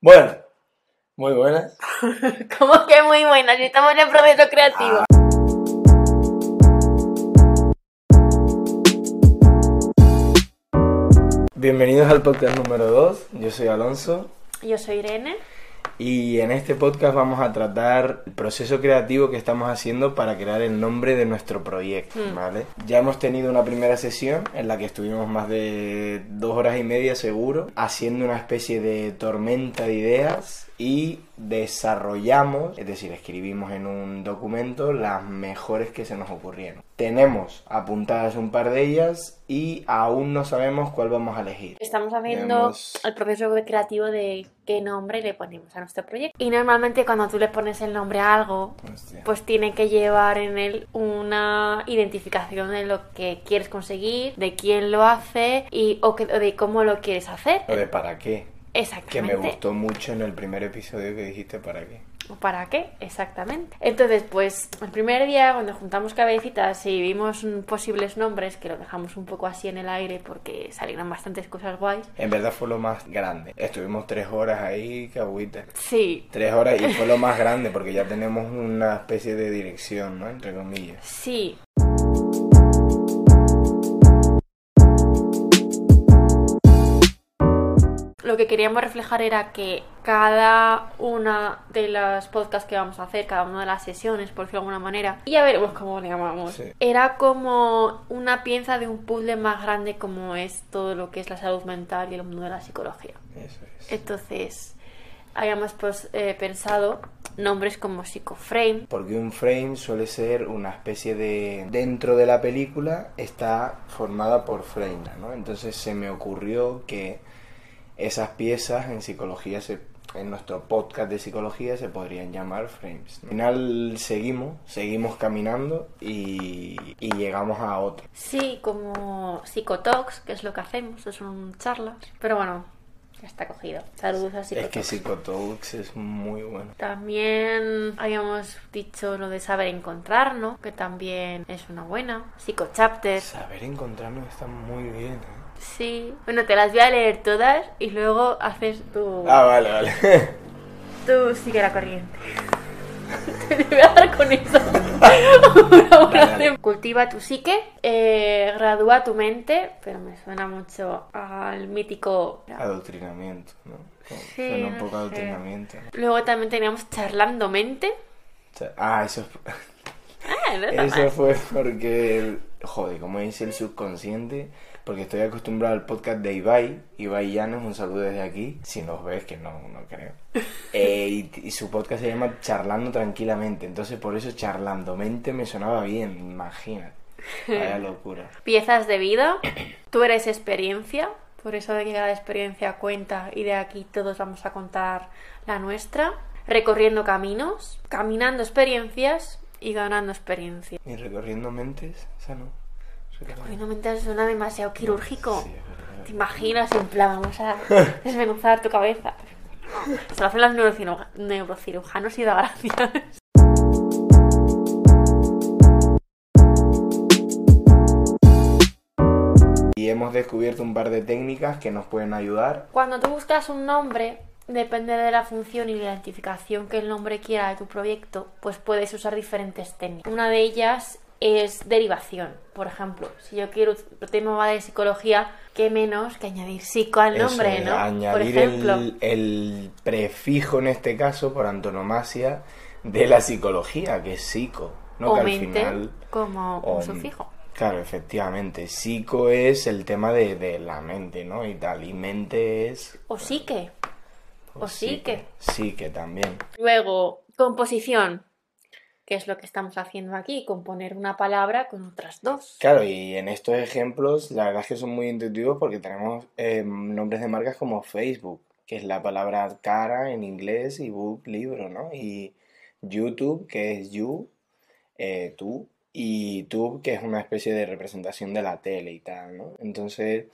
Bueno, muy buenas. Como que muy buena, si estamos en el proceso creativo. Bienvenidos al podcast número 2. Yo soy Alonso Yo soy Irene. Y en este podcast vamos a tratar el proceso creativo que estamos haciendo para crear el nombre de nuestro proyecto, Hmm. ¿vale? Ya hemos tenido una primera sesión en la que estuvimos más de dos horas y media seguro, haciendo una especie de tormenta de ideas y desarrollamos, es decir, escribimos en un documento las mejores que se nos ocurrieron. Tenemos apuntadas un par de ellas y aún no sabemos cuál vamos a elegir. Estamos haciendo Hemos- el proceso creativo de qué nombre le ponemos a nuestro proyecto. Y normalmente cuando tú le pones el nombre a algo, Hostia. pues tiene que llevar en él una identificación de lo que quieres conseguir, de quién lo hace y o, que- o de cómo lo quieres hacer. Lo de para qué. Que Exactamente. me gustó mucho en el primer episodio que dijiste para qué. ¿Para qué? Exactamente. Entonces, pues el primer día cuando juntamos cabecitas y vimos posibles nombres, que lo dejamos un poco así en el aire porque salieron bastantes cosas guays. En verdad fue lo más grande. Estuvimos tres horas ahí, agüita. Sí, Tres horas y fue lo más grande porque ya tenemos una especie de dirección, ¿no? Entre comillas. sí. Lo que queríamos reflejar era que cada una de las podcasts que vamos a hacer, cada una de las sesiones, por decirlo de alguna manera, y ya veremos cómo le llamamos, Sí. era como una pieza de un puzzle más grande como es todo lo que es la salud mental y el mundo de la psicología. Eso es. Entonces, habíamos pues, eh, pensado nombres como Psicoframe, Porque un frame suele ser una especie de... Dentro de la película está formada por frames, ¿no? Entonces se me ocurrió que esas piezas en psicología, se, en nuestro podcast de psicología, se podrían llamar frames. Al final seguimos, seguimos caminando y, y llegamos a otro. Sí, como Psicotalks, que es lo que hacemos, son charlas. Pero bueno, está cogido. Saludos a Es que Psicotalks es muy bueno. También habíamos dicho lo de saber encontrarnos, que también es una buena. Psicochapter. Saber encontrarnos está muy bien, ¿eh? Sí. Bueno, te las voy a leer todas y luego haces tu... Ah, vale, vale. Tú sigue la corriente. Te voy a dar con eso. Una Dale, dale. Cultiva tu psique, eh, gradúa tu mente, pero me suena mucho al mítico. Adoctrinamiento, ¿no? Como Sí, Suena un poco adoctrinamiento. Luego también teníamos charlando mente. Ah, eso, Ah, no está eso mal. fue porque, joder, como dice el subconsciente, porque estoy acostumbrado al podcast de Ibai, Ibai Llanos, un saludo desde aquí, si nos ves, que no, no creo. Eh, y, y su podcast se llama Charlando Tranquilamente, entonces por eso Charlando Mente me sonaba bien, imagínate. Vaya locura. Piezas de vida. Tú eres experiencia. Por eso de que cada experiencia cuenta y de aquí todos vamos a contar la nuestra. Recorriendo caminos, caminando experiencias y ganando experiencia. Y recorriendo mentes, esa no. Recorriendo mentes suena demasiado quirúrgico. Sí. ¿Te imaginas? En plan, vamos a desmenuzar tu cabeza. No, se lo hacen los neurocirujanos y da gracias. Y hemos descubierto un par de técnicas que nos pueden ayudar. Cuando tú buscas un nombre, depende de la función y la identificación que el nombre quiera de tu proyecto, pues puedes usar diferentes técnicas. Una de ellas es derivación. Por ejemplo, si yo quiero el tema va de psicología, qué menos que añadir psico al nombre, ¿no? Por Añadir ejemplo. el, el prefijo, en este caso, por antonomasia, de la psicología, que es psico. ¿no? o que al final. como un o- sufijo. Claro, efectivamente. Psico es el tema de, de la mente, ¿no? Y tal. Y mente es. O psique. O psique. Psique también. Luego, composición, que es lo que estamos haciendo aquí, componer una palabra con otras dos. Claro, y en estos ejemplos, la verdad es que son muy intuitivos porque tenemos eh, nombres de marcas como Facebook, que es la palabra cara en inglés, y book, libro, ¿no? Y YouTube, que es you, eh, tú, y tube, que es una especie de representación de la tele y tal, ¿no? Entonces,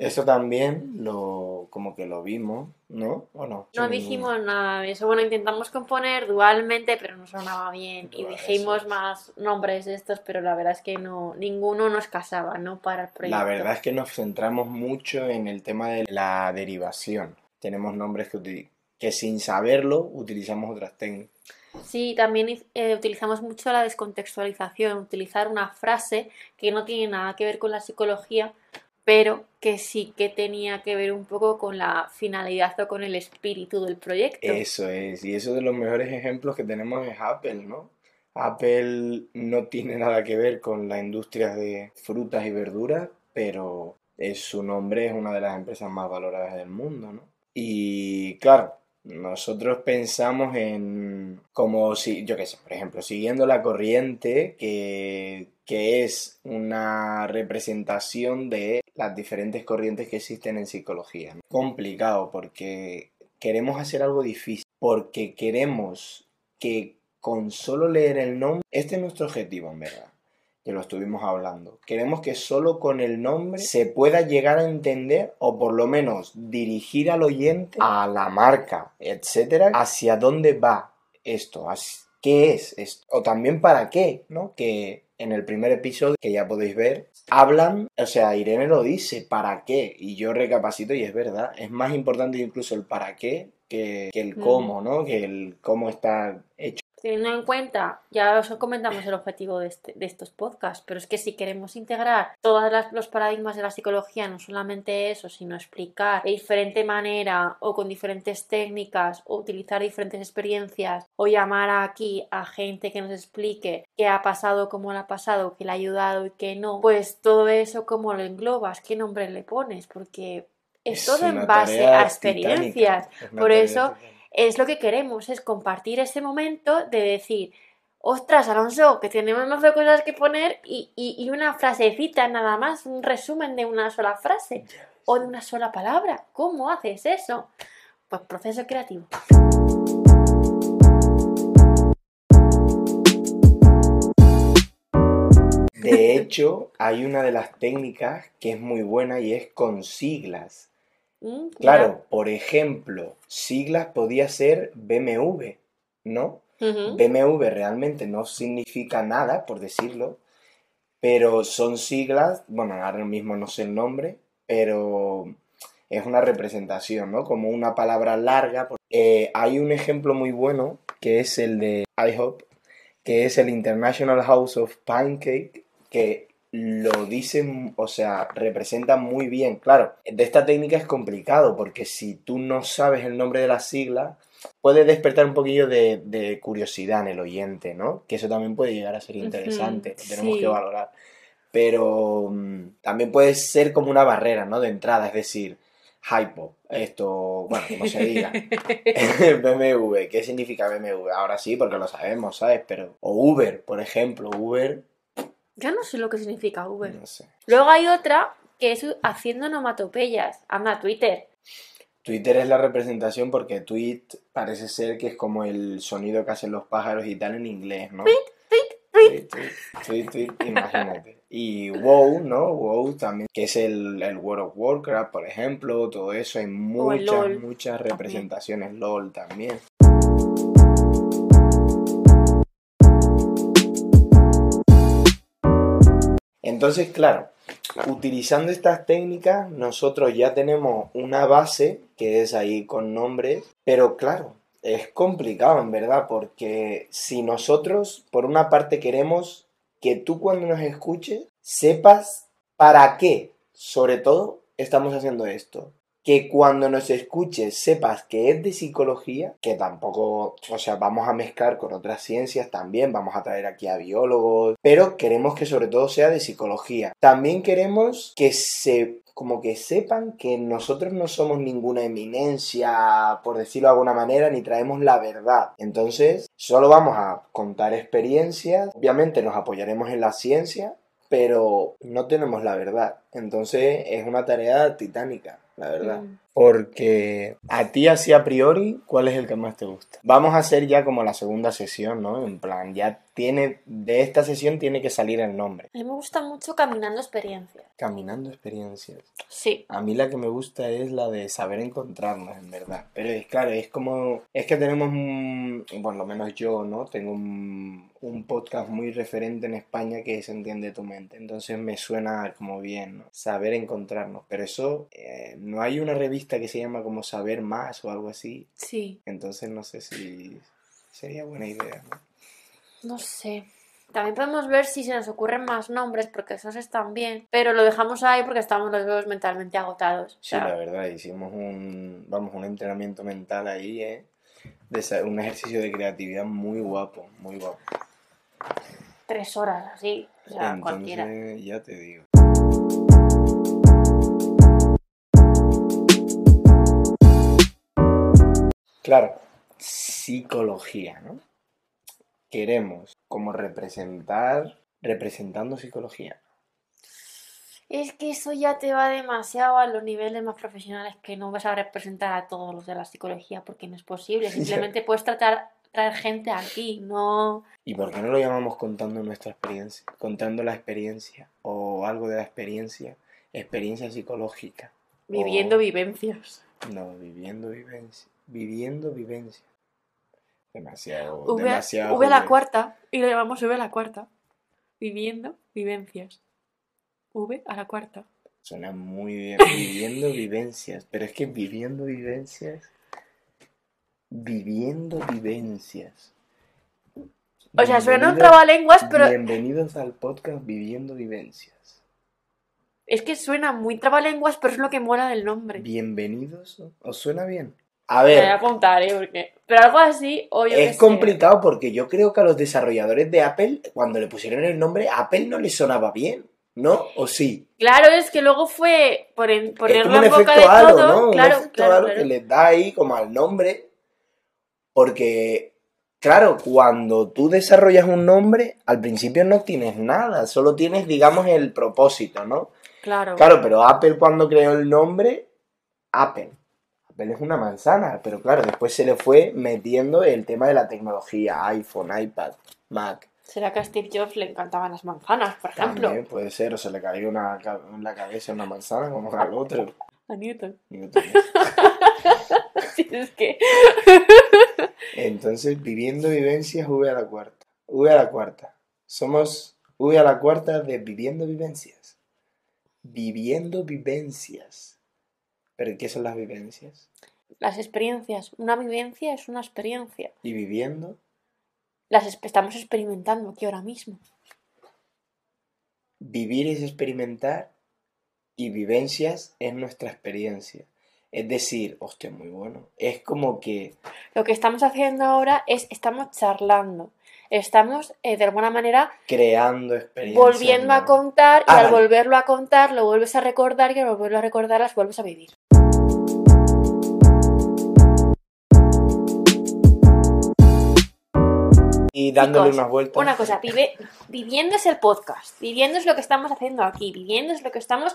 eso también lo, como que lo vimos, ¿no? ¿O no? No Sí, dijimos nada de eso. Bueno, intentamos componer dualmente, pero no sonaba bien. Y dijimos eso más nombres de estos, pero la verdad es que no, ninguno nos casaba, ¿no? Para el proyecto. La verdad es que nos centramos mucho en el tema de la derivación. tenemos nombres que, que sin saberlo utilizamos otras técnicas. Sí, también eh, utilizamos mucho la descontextualización, utilizar una frase que no tiene nada que ver con la psicología, pero que sí que tenía que ver un poco con la finalidad o con el espíritu del proyecto. Eso es, y eso de los mejores ejemplos que tenemos es Apple, ¿no? Apple no tiene nada que ver con la industria de frutas y verduras, pero su nombre es una de las empresas más valoradas del mundo, ¿no? Y claro, nosotros pensamos en como si, yo qué sé, por ejemplo, siguiendo la corriente, que, que es una representación de las diferentes corrientes que existen en psicología. Complicado porque queremos hacer algo difícil, porque queremos que con solo leer el nombre, este es nuestro objetivo en verdad, que lo estuvimos hablando. Queremos que solo con el nombre se pueda llegar a entender o por lo menos dirigir al oyente, a la marca, etcétera, hacia dónde va esto, qué es esto, o también para qué, ¿no? Que en el primer episodio, que ya podéis ver, hablan, o sea, Irene lo dice, ¿para qué? Y yo recapacito y es verdad, es más importante incluso el para qué que, que el cómo, ¿no? Que el cómo está hecho. Teniendo en cuenta, ya os comentamos el objetivo de, este- de estos podcasts, pero es que si queremos integrar todos los paradigmas de la psicología, no solamente eso, sino explicar de diferente manera o con diferentes técnicas o utilizar diferentes experiencias o llamar aquí a gente que nos explique qué ha pasado, cómo le ha pasado, qué le ha ayudado y qué no, pues todo eso cómo lo englobas, qué nombre le pones, porque es, todo en base a experiencias. es Por eso titánica. Es lo que queremos, es compartir ese momento de decir, ostras, Alonso, que tenemos más de cosas que poner y, y- y una frasecita nada más, un resumen de una sola frase o de una sola palabra. ¿Cómo haces eso? Pues proceso creativo. De hecho, hay una de las técnicas que es muy buena y es con siglas. Mm, Claro, por ejemplo, siglas podía ser BMW, ¿no? Ujú. BMW realmente no significa nada, por decirlo, pero son siglas, bueno, ahora mismo no sé el nombre, pero es una representación, ¿no? Como una palabra larga. Eh, hay un ejemplo muy bueno que es el de IHOP, que es el International House of Pancake, que lo dicen, o sea, representa muy bien. Claro, de esta técnica es complicado porque si tú no sabes el nombre de la sigla, puede despertar un poquillo de, de curiosidad en el oyente, ¿no? Que eso también puede llegar a ser interesante, lo tenemos sí. que valorar. Pero mm, también puede ser como una barrera, ¿no? De entrada, es decir, hypo, esto, bueno, como se diga. BMW, ¿qué significa BMW? Ahora sí, porque lo sabemos, ¿sabes? Pero, o Uber, por ejemplo, Uber, Yo no sé lo que significa no sé. Luego hay otra que es haciendo onomatopeyas. Anda, Twitter. Twitter es la representación porque tweet parece ser que es como el sonido que hacen los pájaros y tal en inglés, ¿no? tweet, Tweet, tweet, tweet, tweet, imagínate. Y WoW, ¿no? WoW también, que es el, el World of Warcraft, por ejemplo, todo eso, hay muchas, muchas representaciones, LOL también. Entonces, claro, utilizando estas técnicas, nosotros ya tenemos una base que es ahí con nombres, pero claro, es complicado en verdad, porque si nosotros, por una parte, queremos que tú cuando nos escuches sepas para qué, sobre todo, estamos haciendo esto. Que cuando nos escuches sepas que es de psicología, que tampoco, o sea, vamos a mezclar con otras ciencias también, vamos a traer aquí a biólogos, pero queremos que sobre todo sea de psicología. También queremos que se como que sepan que nosotros no somos ninguna eminencia, por decirlo de alguna manera, ni traemos la verdad. Entonces, solo vamos a contar experiencias, obviamente nos apoyaremos en la ciencia, pero no tenemos la verdad. Entonces, es una tarea titánica, la verdad. Porque a ti así a priori, ¿cuál es el que más te gusta? Vamos a hacer ya como la segunda sesión, ¿no? En plan, ya tiene, de esta sesión tiene que salir el nombre. A mí me gusta mucho caminando experiencias. Caminando experiencias. Sí. A mí la que me gusta es la de saber encontrarnos, en verdad. Pero es claro, es como. Es que tenemos un. Por lo menos yo, ¿no? Tengo un, un podcast muy referente en España que es Entiende tu mente. Entonces me suena como bien, ¿no? Saber encontrarnos. Pero eso. eh, no hay una revista revista que se llama como Saber Más o algo así. Sí, Entonces no sé si sería buena idea, ¿no? no sé. También podemos ver si se nos ocurren más nombres, porque esos están bien, pero lo dejamos ahí porque estamos los dos mentalmente agotados. Sí, la verdad, hicimos un, vamos, un entrenamiento mental ahí, ¿eh? De un ejercicio de creatividad muy guapo, muy guapo. tres horas así, o sea, cualquiera. Entonces, ya te digo. Claro, psicología, ¿no? Queremos como representar, representando psicología. Es que eso ya te va demasiado a los niveles más profesionales que no vas a representar a todos los de la psicología porque no es posible. Simplemente puedes tratar traer gente aquí, no. ¿Y por qué no lo llamamos contando nuestra experiencia? Contando la experiencia o algo de la experiencia, experiencia psicológica. Viviendo O- vivencias. No, viviendo vivencia. Viviendo vivencia. Demasiado, V, demasiado. V a la cuarta y lo llamamos V a la cuarta. Viviendo vivencias. V a la cuarta. Suena muy bien. Viviendo vivencias. Pero es que viviendo vivencias. Viviendo vivencias. O sea, suena un trabalenguas, pero Bienvenidos al podcast Viviendo Vivencias. es que suena muy trabalenguas, pero es lo que mola del nombre. Bienvenidos. ¿Os suena bien? A Me voy a ver, apuntar, ¿eh? Porque... Pero algo así, o yo es complicado porque yo creo que a los desarrolladores de Apple, cuando le pusieron el nombre, Apple no les sonaba bien, ¿no? ¿O sí? Claro, es que luego fue por en- ponerlo en boca de halo, todo. ¿no? Claro, un efecto claro, halo claro. que les da ahí como al nombre. Porque, claro, cuando tú desarrollas un nombre, al principio no tienes nada, solo tienes, digamos, el propósito, ¿no? Claro. Claro, pero Apple cuando creó el nombre, Apple. Apple es una manzana, pero claro, después se le fue metiendo el tema de la tecnología, iPhone, iPad, Mac. ¿Será que a Steve Jobs le encantaban las manzanas, por ejemplo? También puede ser, o se le cayó una, en la cabeza una manzana como al otro. A Newton. Newton. Sí, es que... Entonces, viviendo vivencias, V a la cuarta. V a la cuarta. Somos V a la cuarta de viviendo vivencias. Viviendo vivencias. ¿Pero qué son las vivencias? Las experiencias. Una vivencia es una experiencia. Y viviendo, Las estamos experimentando aquí ahora mismo. vivir es experimentar y vivencias es nuestra experiencia. Es decir, hostia, muy bueno. Es como que Lo que estamos haciendo ahora es, estamos charlando. Estamos, eh, de alguna manera, creando experiencias. volviendo a contar y Ah, al vale. volverlo a contar lo vuelves a recordar y al volverlo a recordar las vuelves a vivir. Y dándole unas vueltas. Una cosa, vive, viviendo es el podcast, viviendo es lo que estamos haciendo aquí, viviendo es lo que estamos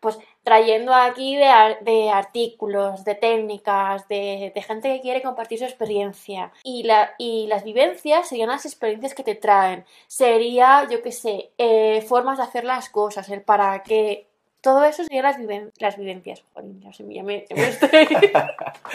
pues trayendo aquí de, ar- de artículos, de técnicas, de, de gente que quiere compartir su experiencia. Y, la, y las vivencias serían las experiencias que te traen. Sería, yo qué sé, eh, formas de hacer las cosas, el para qué. Todo eso serían las, viven- las vivencias. Jolín, ya me- ya me- ya me estoy...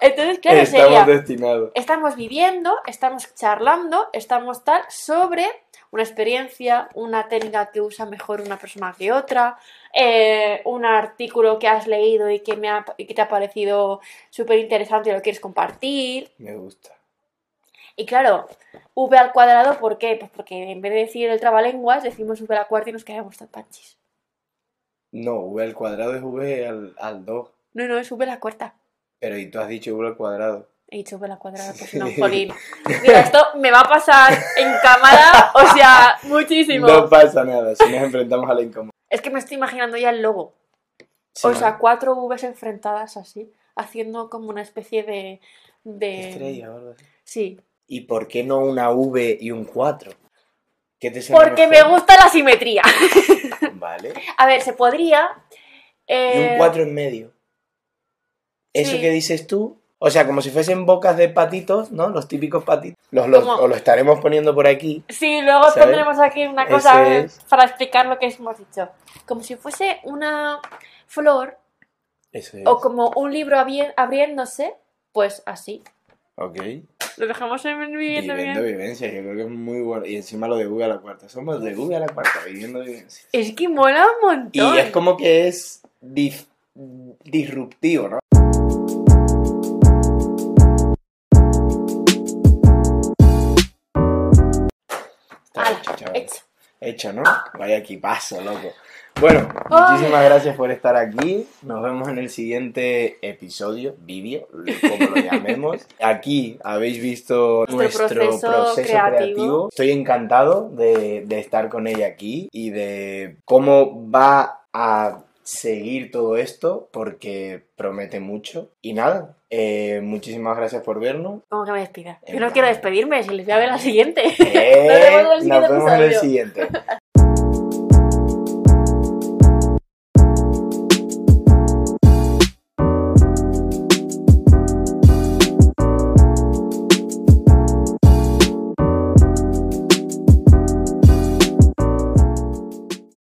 Entonces, claro, Estamos sería destinados. estamos viviendo, estamos charlando, estamos tal sobre una experiencia, una técnica que usa mejor una persona que otra, eh, un artículo que has leído y que, me ha- y que te ha parecido súper interesante y lo quieres compartir. Me gusta. Y claro, v al cuadrado, ¿por qué? Pues porque en vez de decir el trabalenguas, decimos v a la cuarta y nos quedamos tan panchis. No, V al cuadrado es V al, al 2. No, no, es v a la cuarta. Pero y tú has dicho V al cuadrado. He dicho a la cuadrada, pues no, jolín. Mira, esto me va a pasar en cámara, o sea, muchísimo. No pasa nada si nos enfrentamos a la incomodidad. Es que me estoy imaginando ya el logo. Sí, O sea, cuatro Vs enfrentadas así, haciendo como una especie de. de... estrella así. Sí. ¿Y por qué no una V y un 4? ¿Qué te Porque me gusta la simetría. Vale. A ver, se podría. Y eh, un 4 en medio. Eso sí. que dices tú, o sea, como si fuesen bocas de patitos, ¿no? Los típicos patitos. Los, los- o lo estaremos poniendo por aquí. Sí, luego ¿Sabes? tendremos aquí una cosa es. para explicar lo que hemos dicho. Como si fuese una flor Eso es. o como un libro abri- abriéndose, pues así. Ok. Lo dejamos en viviendo Viviendo vivencias, yo creo que es muy bueno. Y encima lo de V a la cuarta. Somos de V a la cuarta, viviendo vivencias. Es que mola un montón. Y es como que es disruptivo, ¿no? Está hecho, chaval. hecho. Hecho, ¿no? Vaya equipazo, loco. Bueno, muchísimas gracias por estar aquí. Nos vemos en el siguiente episodio, vídeo, como lo llamemos. Aquí habéis visto Nuestro nuestro, proceso proceso, creativo. creativo. Estoy encantado de, de estar con ella aquí y de cómo va a seguir todo esto porque promete mucho. Y nada, eh, muchísimas gracias por vernos. ¿Cómo que me despida? Yo no quiero despedirme, si les voy a ver la siguiente. Eh, vemos en el nos siguiente vemos en el siguiente.